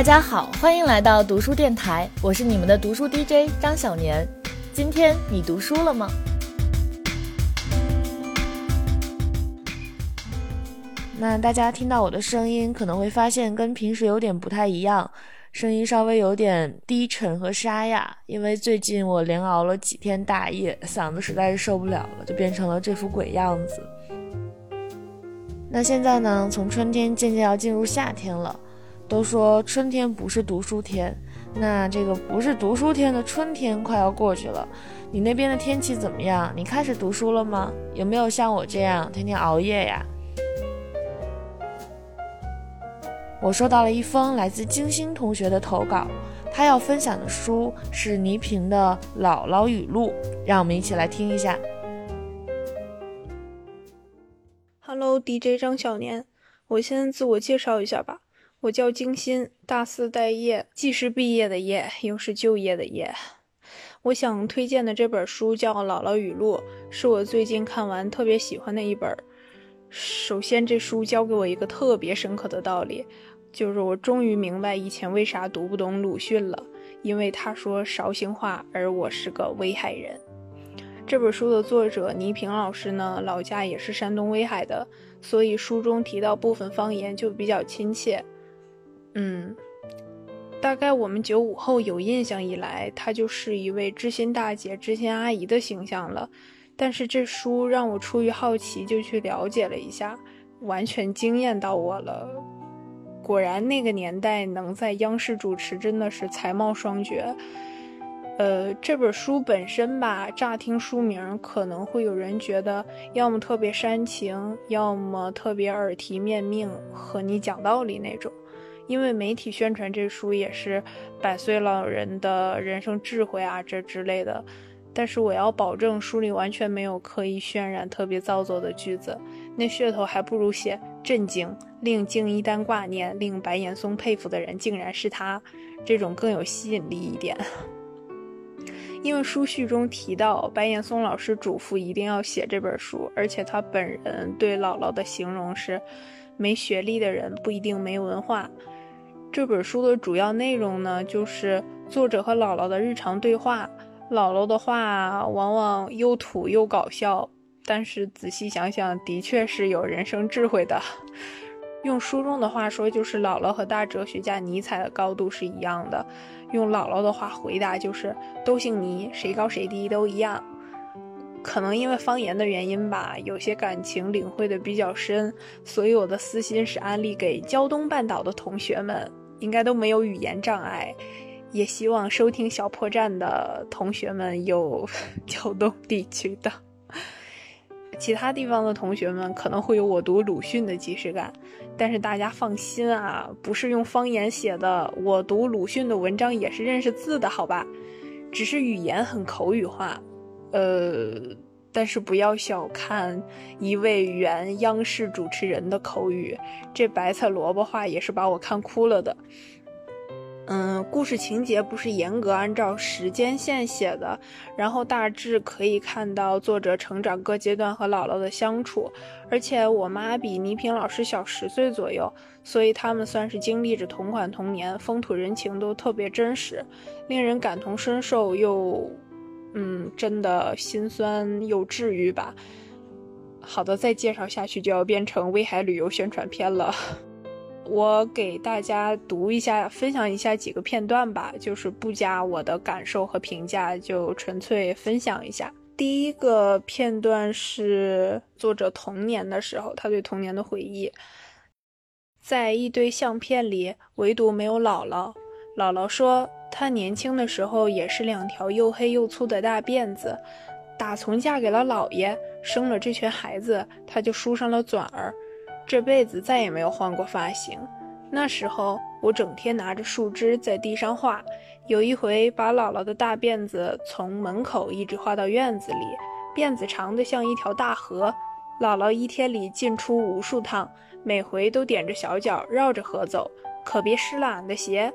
大家好，欢迎来到读书电台，我是你们的读书 DJ 张小年。今天你读书了吗？那大家听到我的声音，可能会发现跟平时有点不太一样，声音稍微有点低沉和沙哑，因为最近我连熬了几天大夜，嗓子实在是受不了了，就变成了这副鬼样子。那现在呢，从春天渐渐要进入夏天了。都说春天不是读书天，那这个不是读书天的春天快要过去了。你那边的天气怎么样？你开始读书了吗？有没有像我这样天天熬夜呀？我收到了一封来自金星同学的投稿，他要分享的书是倪萍的《姥姥语录》，让我们一起来听一下。Hello，DJ 张小年，我先自我介绍一下吧。我叫金鑫，大四待业，既是毕业的业，又是就业的业。我想推荐的这本书叫《姥姥语录》，是我最近看完特别喜欢的一本。首先，这书教给我一个特别深刻的道理，就是我终于明白以前为啥读不懂鲁迅了，因为他说绍兴话，而我是个威海人。这本书的作者倪萍老师呢，老家也是山东威海的，所以书中提到部分方言就比较亲切。嗯，大概我们九五后有印象以来，她就是一位知心大姐、知心阿姨的形象了。但是这书让我出于好奇就去了解了一下，完全惊艳到我了。果然那个年代能在央视主持真的是才貌双绝。呃，这本书本身吧，乍听书名可能会有人觉得要么特别煽情，要么特别耳提面命和你讲道理那种。因为媒体宣传这书也是百岁老人的人生智慧啊，这之类的。但是我要保证，书里完全没有刻意渲染特别造作的句子，那噱头还不如写震惊，令敬一丹挂念，令白岩松佩服的人竟然是他，这种更有吸引力一点。因为书序中提到，白岩松老师嘱咐一定要写这本书，而且他本人对姥姥的形容是，没学历的人不一定没文化。这本书的主要内容呢，就是作者和姥姥的日常对话。姥姥的话往往又土又搞笑，但是仔细想想，的确是有人生智慧的。用书中的话说，就是姥姥和大哲学家尼采的高度是一样的。用姥姥的话回答，就是都姓尼，谁高谁低都一样。可能因为方言的原因吧，有些感情领会的比较深，所以我的私心是安利给胶东半岛的同学们。应该都没有语言障碍，也希望收听小破站的同学们有胶东地区的，其他地方的同学们可能会有我读鲁迅的即视感，但是大家放心啊，不是用方言写的，我读鲁迅的文章也是认识字的，好吧？只是语言很口语化，呃。但是不要小看一位原央视主持人的口语，这白菜萝卜话也是把我看哭了的。嗯，故事情节不是严格按照时间线写的，然后大致可以看到作者成长各阶段和姥姥的相处。而且我妈比倪萍老师小十岁左右，所以他们算是经历着同款童年，风土人情都特别真实，令人感同身受又。嗯，真的心酸又治愈吧。好的，再介绍下去就要变成威海旅游宣传片了。我给大家读一下，分享一下几个片段吧，就是不加我的感受和评价，就纯粹分享一下。第一个片段是作者童年的时候，他对童年的回忆。在一堆相片里，唯独没有姥姥。姥姥说。她年轻的时候也是两条又黑又粗的大辫子，打从嫁给了姥爷，生了这群孩子，她就梳上了卷儿，这辈子再也没有换过发型。那时候我整天拿着树枝在地上画，有一回把姥姥的大辫子从门口一直画到院子里，辫子长得像一条大河，姥姥一天里进出无数趟，每回都踮着小脚绕着河走，可别湿了俺的鞋。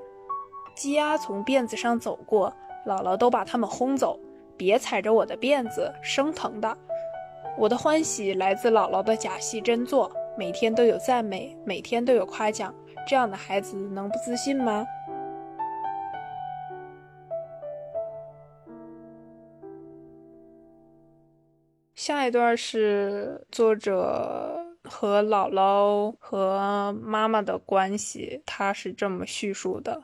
鸡鸭从辫子上走过，姥姥都把它们轰走，别踩着我的辫子，生疼的。我的欢喜来自姥姥的假戏真做，每天都有赞美，每天都有夸奖，这样的孩子能不自信吗？下一段是作者和姥姥和妈妈的关系，他是这么叙述的：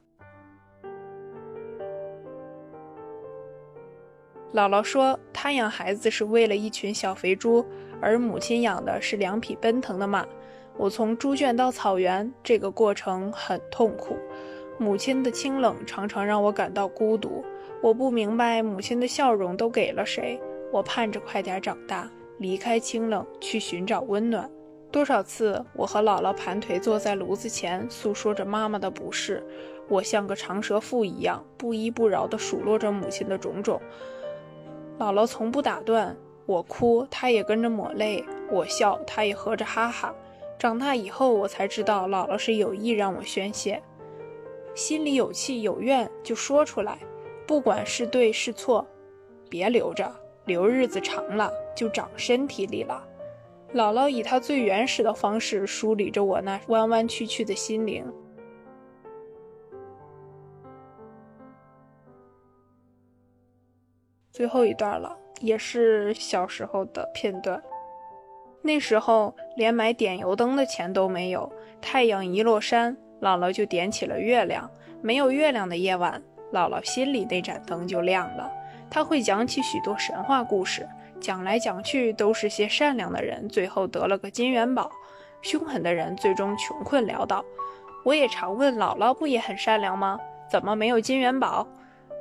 姥姥说，她养孩子是为了一群小肥猪，而母亲养的是两匹奔腾的马。我从猪圈到草原，这个过程很痛苦。母亲的清冷常常让我感到孤独。我不明白母亲的笑容都给了谁。我盼着快点长大，离开清冷，去寻找温暖。多少次，我和姥姥盘腿坐在炉子前，诉说着妈妈的不是。我像个长舌妇一样，不依不饶地数落着母亲的种种。姥姥从不打断我哭，她也跟着抹泪；我笑，她也合着哈哈。长大以后，我才知道姥姥是有意让我宣泄，心里有气有怨就说出来，不管是对是错，别留着。留日子长了就长身体里了。姥姥以她最原始的方式梳理着我那弯弯曲曲的心灵。最后一段了，也是小时候的片段。那时候连买点油灯的钱都没有，太阳一落山，姥姥就点起了月亮。没有月亮的夜晚，姥姥心里那盏灯就亮了。她会讲起许多神话故事，讲来讲去都是些善良的人，最后得了个金元宝；凶狠的人最终穷困潦倒。我也常问姥姥，不也很善良吗？怎么没有金元宝？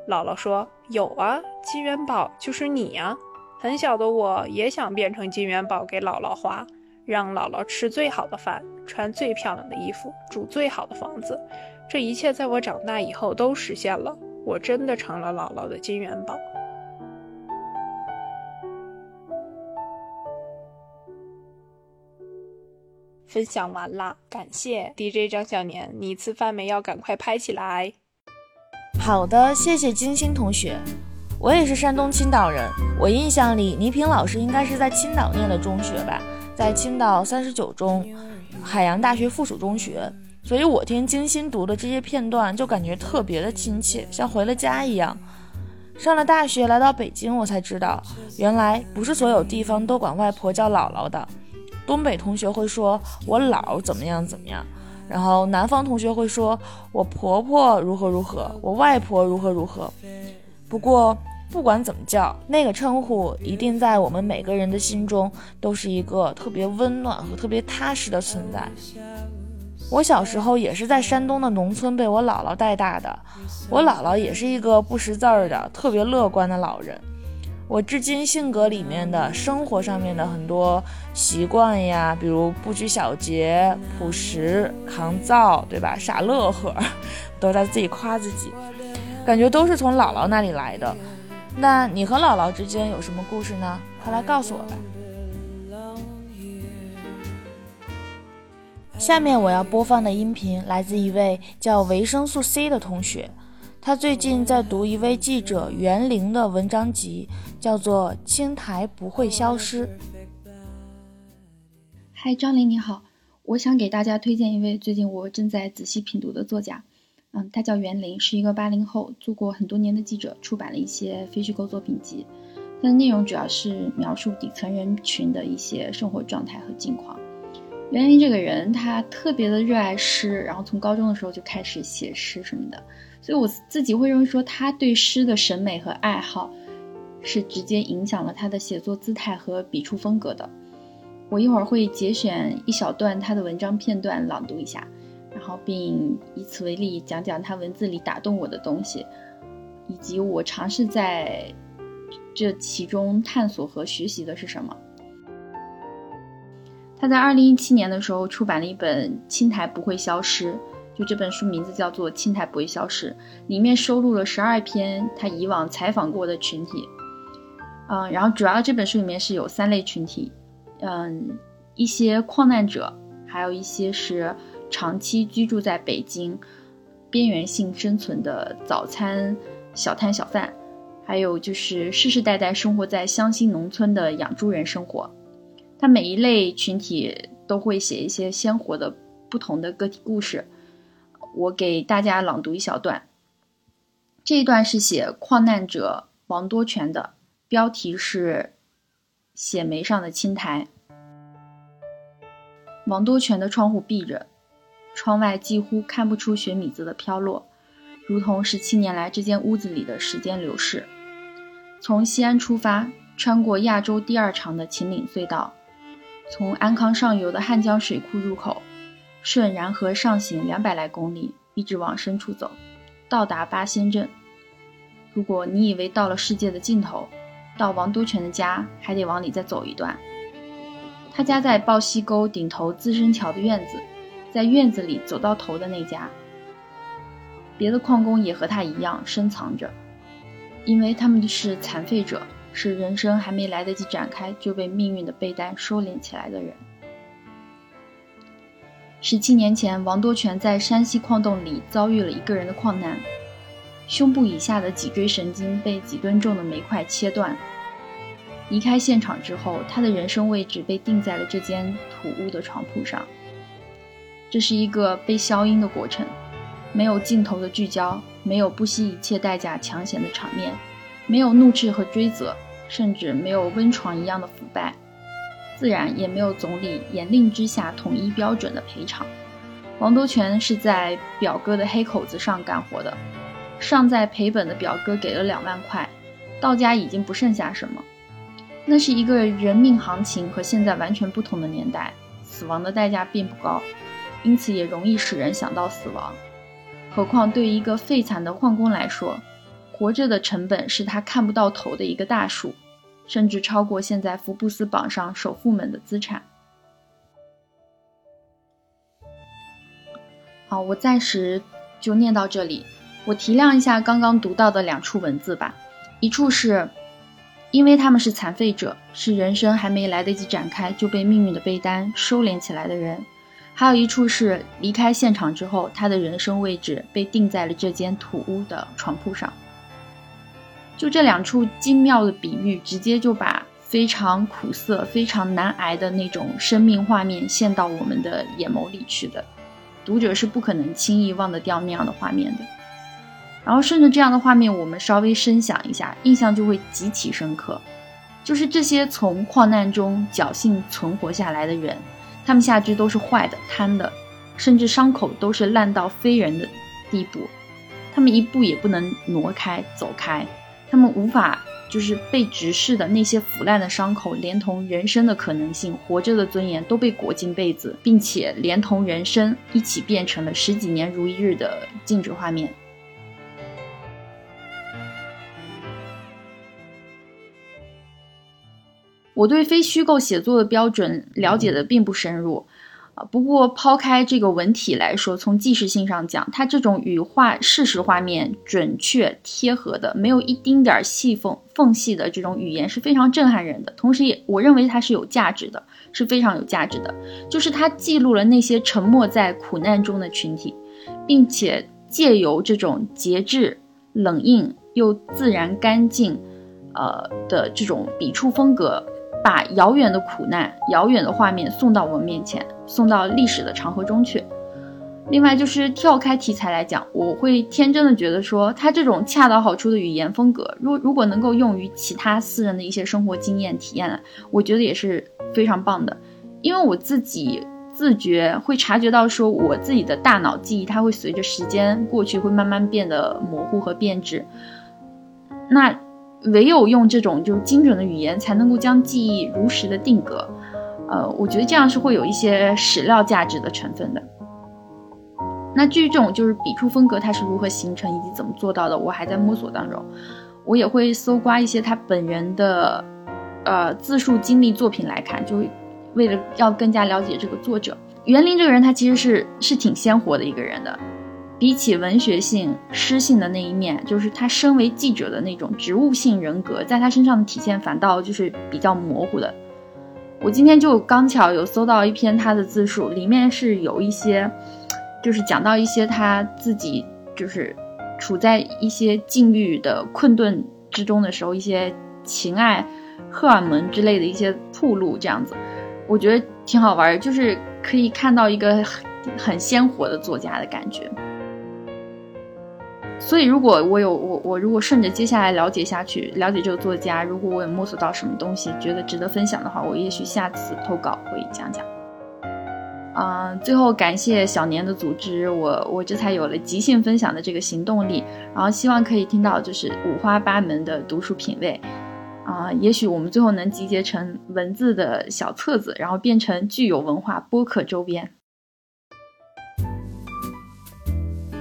姥姥说：“有啊，金元宝就是你呀。”很小的我也想变成金元宝给姥姥花，让姥姥吃最好的饭，穿最漂亮的衣服，住最好的房子。这一切在我长大以后都实现了，我真的成了姥姥的金元宝。分享完啦，感谢 DJ 张小年，你吃饭没？要赶快拍起来。好的，谢谢金星同学。我也是山东青岛人，我印象里倪萍老师应该是在青岛念的中学吧，在青岛三十九中，海洋大学附属中学。所以我听金星读的这些片段，就感觉特别的亲切，像回了家一样。上了大学来到北京，我才知道，原来不是所有地方都管外婆叫姥姥的。东北同学会说“我姥怎么样怎么样”，然后南方同学会说“我婆婆如何如何，我外婆如何如何”。不过不管怎么叫，那个称呼一定在我们每个人的心中都是一个特别温暖和特别踏实的存在。我小时候也是在山东的农村被我姥姥带大的，我姥姥也是一个不识字儿的特别乐观的老人。我至今性格里面的生活上面的很多习惯呀，比如不拘小节、朴实、抗造，对吧？傻乐呵，都在自己夸自己，感觉都是从姥姥那里来的。那你和姥姥之间有什么故事呢？快来告诉我吧。下面我要播放的音频来自一位叫维生素 C 的同学。他最近在读一位记者袁玲的文章集，叫做《青苔不会消失》。嗨，张琳你好，我想给大家推荐一位最近我正在仔细品读的作家，嗯，他叫袁玲，是一个八零后，做过很多年的记者，出版了一些非虚构作品集，它的内容主要是描述底层人群的一些生活状态和境况。袁玲这个人，他特别的热爱诗，然后从高中的时候就开始写诗什么的。所以我自己会认为说，他对诗的审美和爱好，是直接影响了他的写作姿态和笔触风格的。我一会儿会节选一小段他的文章片段朗读一下，然后并以此为例讲讲他文字里打动我的东西，以及我尝试在这其中探索和学习的是什么。他在二零一七年的时候出版了一本《青苔不会消失》。就这本书名字叫做《青苔不会消失》，里面收录了十二篇他以往采访过的群体，嗯，然后主要这本书里面是有三类群体，嗯，一些矿难者，还有一些是长期居住在北京边缘性生存的早餐小摊小贩，还有就是世世代代生活在湘西农村的养猪人生活。他每一类群体都会写一些鲜活的不同的个体故事。我给大家朗读一小段。这一段是写矿难者王多泉的，标题是“写梅上的青苔”。王多泉的窗户闭着，窗外几乎看不出雪米子的飘落，如同十七年来这间屋子里的时间流逝。从西安出发，穿过亚洲第二长的秦岭隧道，从安康上游的汉江水库入口，顺然河上行两百来公里，一直往深处走，到达八仙镇。如果你以为到了世界的尽头，到王多泉的家还得往里再走一段。他家在抱溪沟顶头自身桥的院子，在院子里走到头的那家。别的矿工也和他一样深藏着，因为他们是残废者，是人生还没来得及展开就被命运的背单收敛起来的人。十七年前，王多泉在山西矿洞里遭遇了一个人的矿难。胸部以下的脊椎神经被几吨重的煤块切断。离开现场之后，他的人生位置被定在了这间土屋的床铺上。这是一个被消音的过程，没有镜头的聚焦，没有不惜一切代价抢险的场面，没有怒斥和追责，甚至没有温床一样的腐败，自然也没有总理严令之下统一标准的赔偿。王多全是在表哥的黑口子上干活的。尚在赔本的表哥给了两万块，到家已经不剩下什么。那是一个人命行情和现在完全不同的年代，死亡的代价并不高，因此也容易使人想到死亡。何况对于一个废残的矿工来说，活着的成本是他看不到头的一个大数，甚至超过现在福布斯榜上首富们的资产。好，我暂时就念到这里。我提亮一下刚刚读到的两处文字吧，一处是，因为他们是残废者，是人生还没来得及展开就被命运的被单收敛起来的人；还有一处是离开现场之后，他的人生位置被定在了这间土屋的床铺上。就这两处精妙的比喻，直接就把非常苦涩、非常难挨的那种生命画面陷到我们的眼眸里去的，读者是不可能轻易忘得掉那样的画面的。然后顺着这样的画面，我们稍微深想一下，印象就会极其深刻。就是这些从矿难中侥幸存活下来的人，他们下肢都是坏的、瘫的，甚至伤口都是烂到非人的地步。他们一步也不能挪开、走开，他们无法就是被直视的那些腐烂的伤口，连同人生的可能性、活着的尊严都被裹进被子，并且连同人生一起变成了十几年如一日的静止画面。我对非虚构写作的标准了解的并不深入，不过抛开这个文体来说，从纪实性上讲，它这种与画事实画面准确贴合的，没有一丁点儿细缝缝隙的这种语言是非常震撼人的。同时，也我认为它是有价值的，是非常有价值的。就是它记录了那些沉没在苦难中的群体，并且借由这种节制、冷硬又自然干净，呃的这种笔触风格。把遥远的苦难、遥远的画面送到我们面前，送到历史的长河中去。另外，就是跳开题材来讲，我会天真的觉得说，他这种恰到好处的语言风格，如如果能够用于其他私人的一些生活经验体验，我觉得也是非常棒的。因为我自己自觉会察觉到，说我自己的大脑记忆，它会随着时间过去，会慢慢变得模糊和变质。那。唯有用这种就是精准的语言，才能够将记忆如实的定格。呃，我觉得这样是会有一些史料价值的成分的。那至于这种就是笔触风格，它是如何形成以及怎么做到的，我还在摸索当中。我也会搜刮一些他本人的呃自述经历作品来看，就为了要更加了解这个作者袁林这个人，他其实是是挺鲜活的一个人的。比起文学性、诗性的那一面，就是他身为记者的那种植物性人格，在他身上的体现反倒就是比较模糊的。我今天就刚巧有搜到一篇他的自述，里面是有一些，就是讲到一些他自己就是处在一些境遇的困顿之中的时候，一些情爱、荷尔蒙之类的一些铺路，这样子，我觉得挺好玩，就是可以看到一个很很鲜活的作家的感觉。所以，如果我有我我如果顺着接下来了解下去，了解这个作家，如果我有摸索到什么东西，觉得值得分享的话，我也许下次投稿会讲讲。嗯，最后感谢小年的组织，我我这才有了即兴分享的这个行动力。然后希望可以听到就是五花八门的读书品味。啊，也许我们最后能集结成文字的小册子，然后变成具有文化播客周边。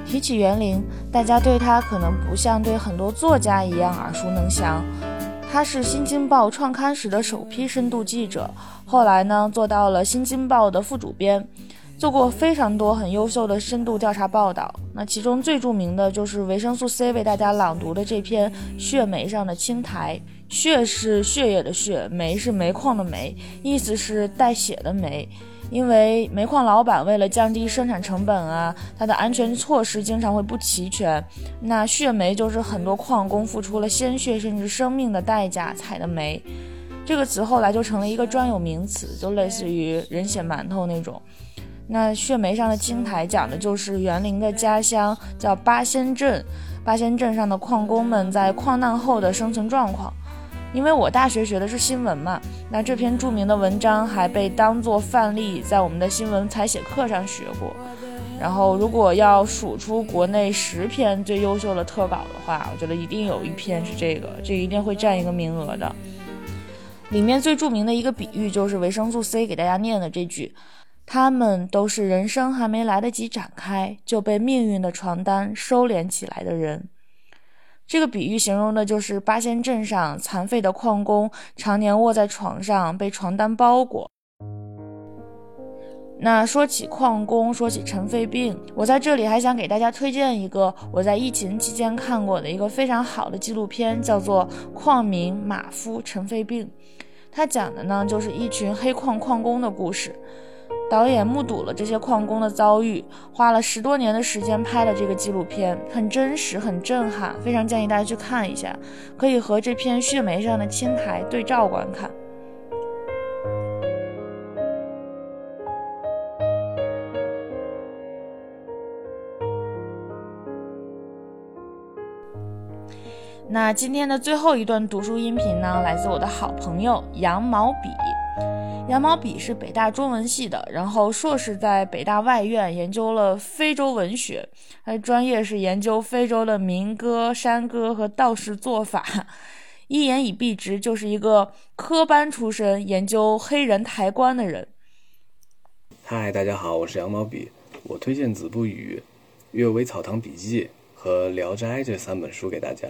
提起园林，大家对他可能不像对很多作家一样耳熟能详。他是《新京报》创刊时的首批深度记者，后来呢做到了《新京报》的副主编，做过非常多很优秀的深度调查报道。那其中最著名的就是维生素 C 为大家朗读的这篇《血煤上的青苔》。血是血液的血，煤是煤矿的煤，意思是带血的煤。因为煤矿老板为了降低生产成本啊，他的安全措施经常会不齐全。那血煤就是很多矿工付出了鲜血甚至生命的代价采的煤。这个词后来就成了一个专有名词，就类似于人血馒头那种。那血煤上的青苔讲的就是园林的家乡，叫八仙镇。八仙镇上的矿工们在矿难后的生存状况。因为我大学学的是新闻嘛，那这篇著名的文章还被当作范例在我们的新闻采写课上学过。然后，如果要数出国内十篇最优秀的特稿的话，我觉得一定有一篇是这个，这一定会占一个名额的。里面最著名的一个比喻就是维生素 C 给大家念的这句：“他们都是人生还没来得及展开，就被命运的床单收敛起来的人。”这个比喻形容的就是八仙镇上残废的矿工常年卧在床上，被床单包裹。那说起矿工，说起尘肺病，我在这里还想给大家推荐一个我在疫情期间看过的一个非常好的纪录片，叫做《矿民马夫尘肺病》。它讲的呢就是一群黑矿矿工的故事。导演目睹了这些矿工的遭遇，花了十多年的时间拍了这个纪录片，很真实，很震撼，非常建议大家去看一下，可以和这片血煤上的青苔对照观看。那今天的最后一段读书音频呢，来自我的好朋友羊毛笔。羊毛笔是北大中文系的，然后硕士在北大外院研究了非洲文学，他专业是研究非洲的民歌、山歌和道士做法。一言以蔽之，就是一个科班出身、研究黑人抬棺的人。嗨，大家好，我是羊毛笔，我推荐《子不语》《阅微草堂笔记》和《聊斋》这三本书给大家。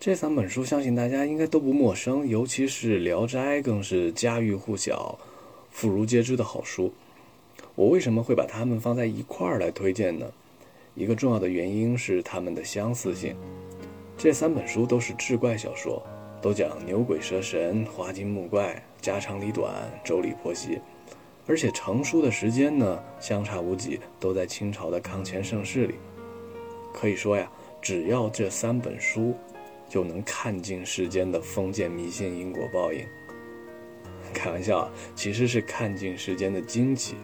这三本书相信大家应该都不陌生，尤其是《聊斋》更是家喻户晓、妇孺皆知的好书。我为什么会把它们放在一块儿来推荐呢？一个重要的原因是它们的相似性。这三本书都是志怪小说，都讲牛鬼蛇神、花精木怪、家长里短、周礼婆媳，而且成书的时间呢相差无几，都在清朝的康乾盛世里。可以说呀，只要这三本书。就能看尽世间的封建迷信、因果报应。开玩笑，其实是看尽世间的惊奇。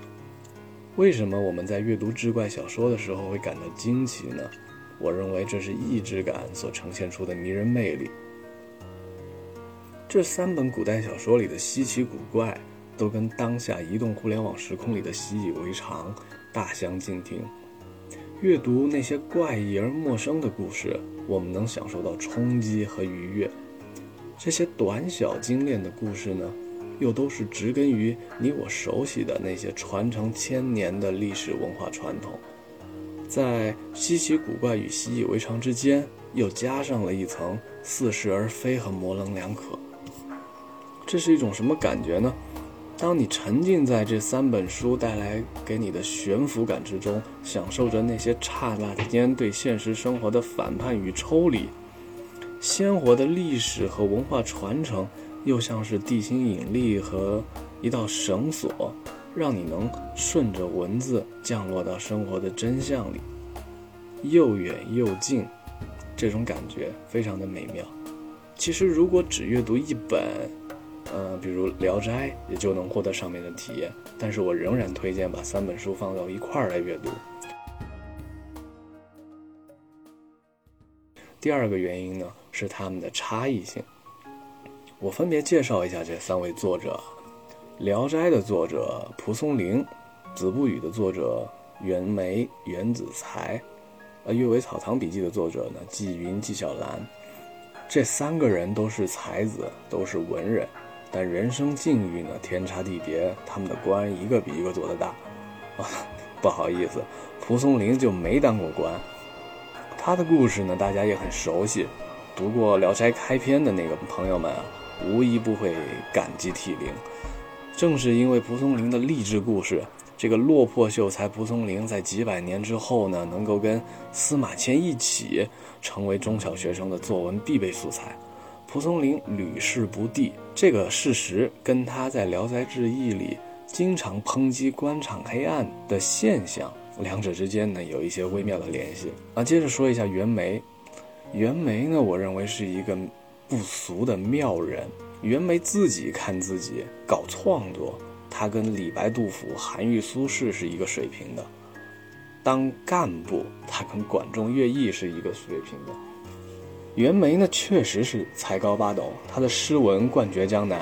为什么我们在阅读志怪小说的时候会感到惊奇呢？我认为这是意志感所呈现出的迷人魅力。这三本古代小说里的稀奇古怪，都跟当下移动互联网时空里的习以为常大相径庭。阅读那些怪异而陌生的故事。我们能享受到冲击和愉悦，这些短小精炼的故事呢，又都是植根于你我熟悉的那些传承千年的历史文化传统，在稀奇古怪与习以为常之间，又加上了一层似是而非和模棱两可。这是一种什么感觉呢？当你沉浸在这三本书带来给你的悬浮感之中，享受着那些刹那间对现实生活的反叛与抽离，鲜活的历史和文化传承，又像是地心引力和一道绳索，让你能顺着文字降落到生活的真相里，又远又近，这种感觉非常的美妙。其实，如果只阅读一本，呃，比如《聊斋》也就能获得上面的体验，但是我仍然推荐把三本书放到一块儿来阅读。第二个原因呢是他们的差异性。我分别介绍一下这三位作者：《聊斋》的作者蒲松龄，《子不语》的作者袁枚、袁子才，呃，《阅微草堂笔记》的作者呢纪云、纪晓岚。这三个人都是才子，都是文人，但人生境遇呢天差地别，他们的官一个比一个做得大。啊，不好意思，蒲松龄就没当过官。他的故事呢，大家也很熟悉，读过《聊斋》开篇的那个朋友们。无一不会感激涕零。正是因为蒲松龄的励志故事，这个落魄秀才蒲松龄在几百年之后呢，能够跟司马迁一起成为中小学生的作文必备素材。蒲松龄屡试不第这个事实，跟他在《聊斋志异》里经常抨击官场黑暗的现象，两者之间呢有一些微妙的联系。啊，接着说一下袁枚。袁枚呢，我认为是一个。不俗的妙人，袁枚自己看自己搞创作，他跟李白、杜甫、韩愈、苏轼是一个水平的；当干部，他跟管仲、乐毅是一个水平的。袁枚呢，确实是才高八斗，他的诗文冠绝江南。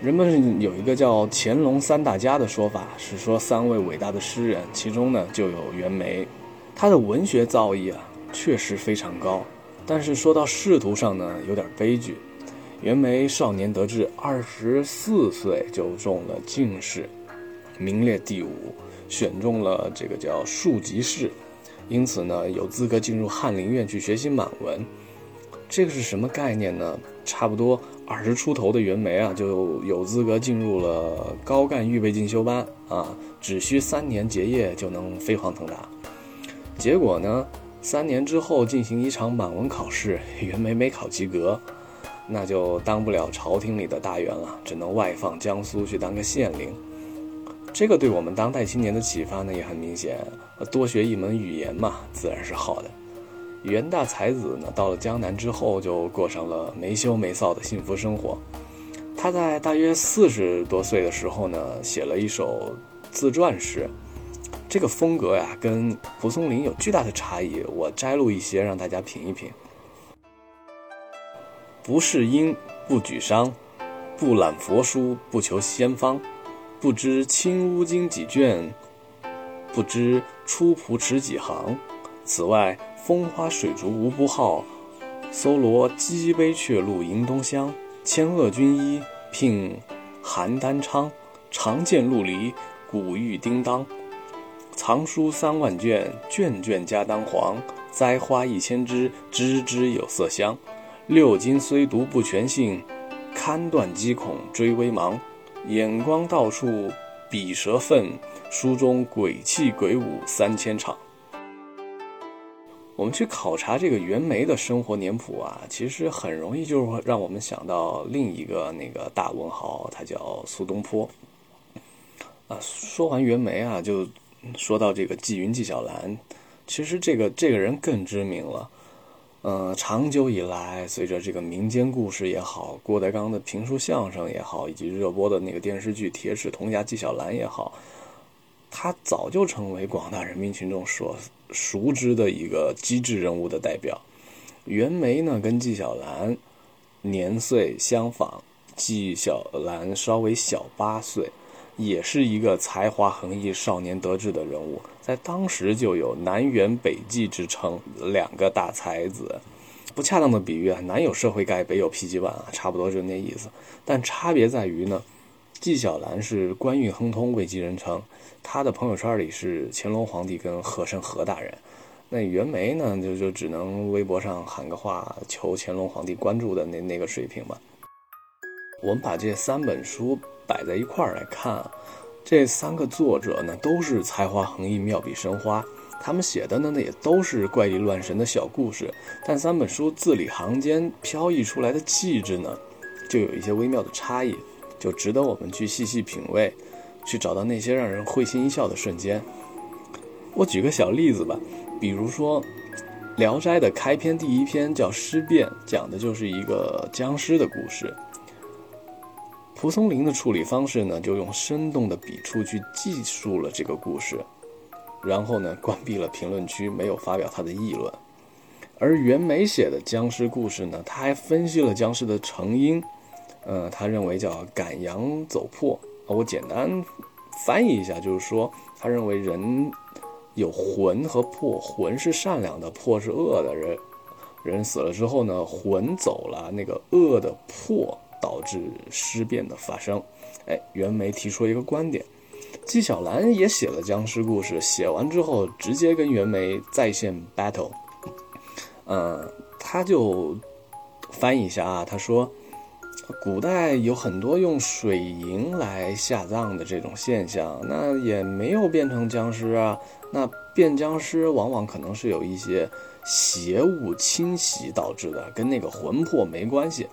人们有一个叫“乾隆三大家”的说法，是说三位伟大的诗人，其中呢就有袁枚。他的文学造诣啊，确实非常高。但是说到仕途上呢，有点悲剧。袁枚少年得志，二十四岁就中了进士，名列第五，选中了这个叫庶吉士，因此呢，有资格进入翰林院去学习满文。这个是什么概念呢？差不多二十出头的袁枚啊，就有资格进入了高干预备进修班啊，只需三年结业就能飞黄腾达。结果呢？三年之后进行一场满文考试，袁枚没考及格，那就当不了朝廷里的大员了，只能外放江苏去当个县令。这个对我们当代青年的启发呢也很明显，多学一门语言嘛，自然是好的。袁大才子呢到了江南之后，就过上了没羞没臊的幸福生活。他在大约四十多岁的时候呢，写了一首自传诗。这个风格呀，跟蒲松龄有巨大的差异。我摘录一些让大家品一品。不是因不举觞，不览佛书，不求仙方，不知青乌经几卷，不知出蒲池几行。此外，风花水竹无不好，搜罗鸡杯却录迎东乡。千恶军医聘邯郸昌，长剑陆离，古玉叮当。藏书三万卷，卷卷家当黄；栽花一千枝，枝枝有色香。六经虽读不全信，堪断机孔追微茫。眼光到处比蛇粪，书中鬼气鬼舞三千场。我们去考察这个袁枚的生活年谱啊，其实很容易就让我们想到另一个那个大文豪，他叫苏东坡。啊，说完袁枚啊，就。说到这个纪云、纪晓岚，其实这个这个人更知名了。嗯，长久以来，随着这个民间故事也好，郭德纲的评书相声也好，以及热播的那个电视剧《铁齿铜牙纪晓岚》也好，他早就成为广大人民群众所熟知的一个机智人物的代表。袁枚呢，跟纪晓岚年岁相仿，纪晓岚稍微小八岁。也是一个才华横溢、少年得志的人物，在当时就有南辕北纪之称。两个大才子，不恰当的比喻啊，南有社会盖，北有否极碗啊，差不多就那意思。但差别在于呢，纪晓岚是官运亨通、位极人称，他的朋友圈里是乾隆皇帝跟和珅和大人。那袁枚呢，就就只能微博上喊个话，求乾隆皇帝关注的那那个水平吧。我们把这三本书。摆在一块儿来看，这三个作者呢都是才华横溢、妙笔生花，他们写的呢那也都是怪力乱神的小故事，但三本书字里行间飘逸出来的气质呢，就有一些微妙的差异，就值得我们去细细品味，去找到那些让人会心一笑的瞬间。我举个小例子吧，比如说《聊斋》的开篇第一篇叫《尸变》，讲的就是一个僵尸的故事。蒲松龄的处理方式呢，就用生动的笔触去记述了这个故事，然后呢，关闭了评论区，没有发表他的议论。而袁枚写的僵尸故事呢，他还分析了僵尸的成因，呃，他认为叫赶羊走破。我简单翻译一下，就是说，他认为人有魂和魄，魂是善良的，魄是恶的。人人死了之后呢，魂走了，那个恶的魄导致尸变的发生。哎，袁枚提出了一个观点。纪晓岚也写了僵尸故事，写完之后直接跟袁枚在线 battle。呃，他就翻译一下啊，他说，古代有很多用水银来下葬的这种现象，那也没有变成僵尸啊。那变僵尸往往可能是有一些邪物侵袭导致的，跟那个魂魄没关系。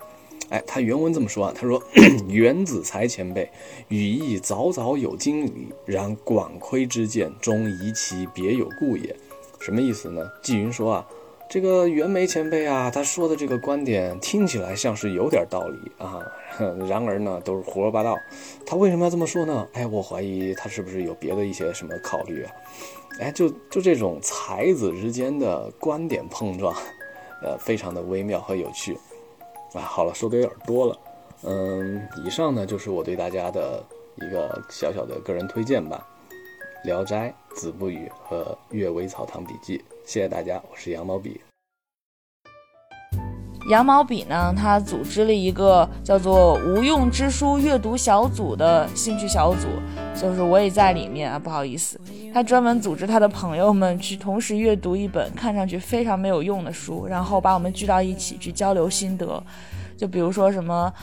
哎，他原文这么说啊，他说：“袁子才前辈语意早早有经理，然管窥之见，终疑其别有故也。”什么意思呢？纪云说啊，这个袁枚前辈啊，他说的这个观点听起来像是有点道理啊，然而呢，都是胡说八道。他为什么要这么说呢？哎，我怀疑他是不是有别的一些什么考虑啊？哎，就就这种才子之间的观点碰撞，呃，非常的微妙和有趣。啊，好了，说的有点多了，嗯，以上呢就是我对大家的一个小小的个人推荐吧，《聊斋》《子不语》和《阅微草堂笔记》，谢谢大家，我是羊毛笔。羊毛笔呢，他组织了一个叫做“无用之书阅读小组”的兴趣小组，就是我也在里面啊，不好意思，他专门组织他的朋友们去同时阅读一本看上去非常没有用的书，然后把我们聚到一起去交流心得，就比如说什么，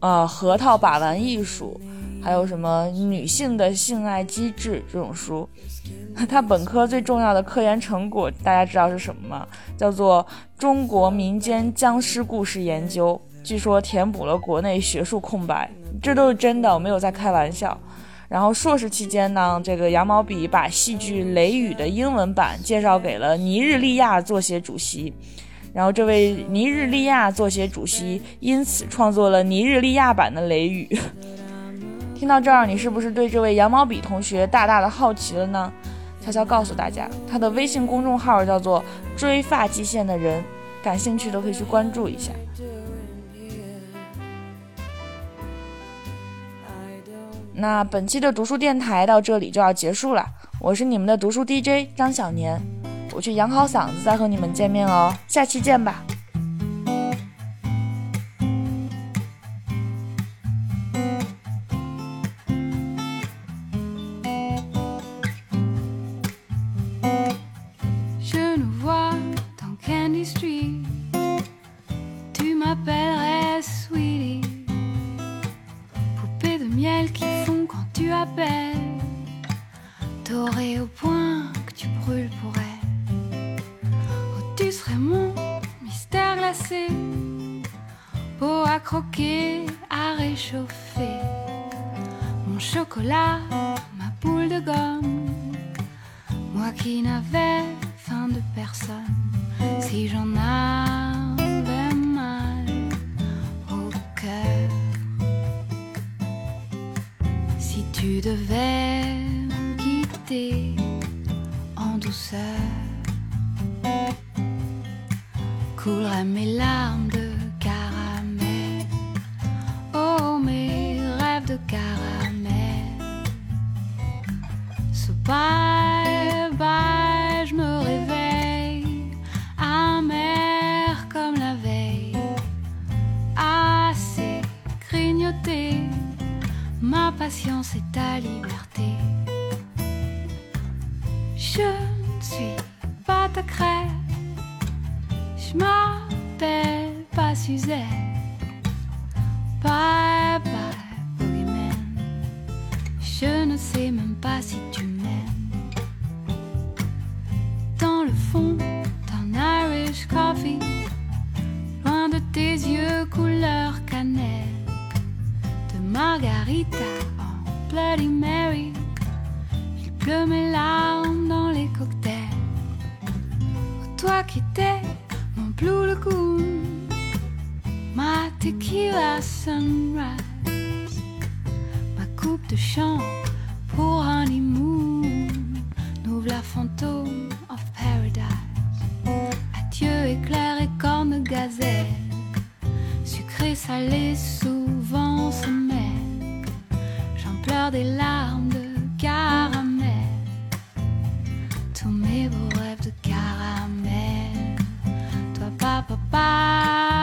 呃，核桃把玩艺术，还有什么女性的性爱机制这种书。他本科最重要的科研成果，大家知道是什么吗？叫做中国民间僵尸故事研究。据说填补了国内学术空白，这都是真的，我没有在开玩笑。然后硕士期间呢，这个羊毛笔把戏剧《雷雨》的英文版介绍给了尼日利亚作协主席，然后这位尼日利亚作协主席因此创作了尼日利亚版的《雷雨》。听到这儿，你是不是对这位羊毛笔同学大大的好奇了呢？悄悄告诉大家，他的微信公众号叫做“追发际线的人”，感兴趣的可以去关注一下。那本期的读书电台到这里就要结束了，我是你们的读书 DJ 张小年，我去养好嗓子再和你们见面哦，下期见吧。c'est blue lagoon, my tequila sunrise, ma coupe de chant pour honeymoon, n'ouvre la fantôme of paradise. Adieu éclair et corne gazelle, sucré, salé, souvent se mêle. J'en pleure des larmes de car 拜。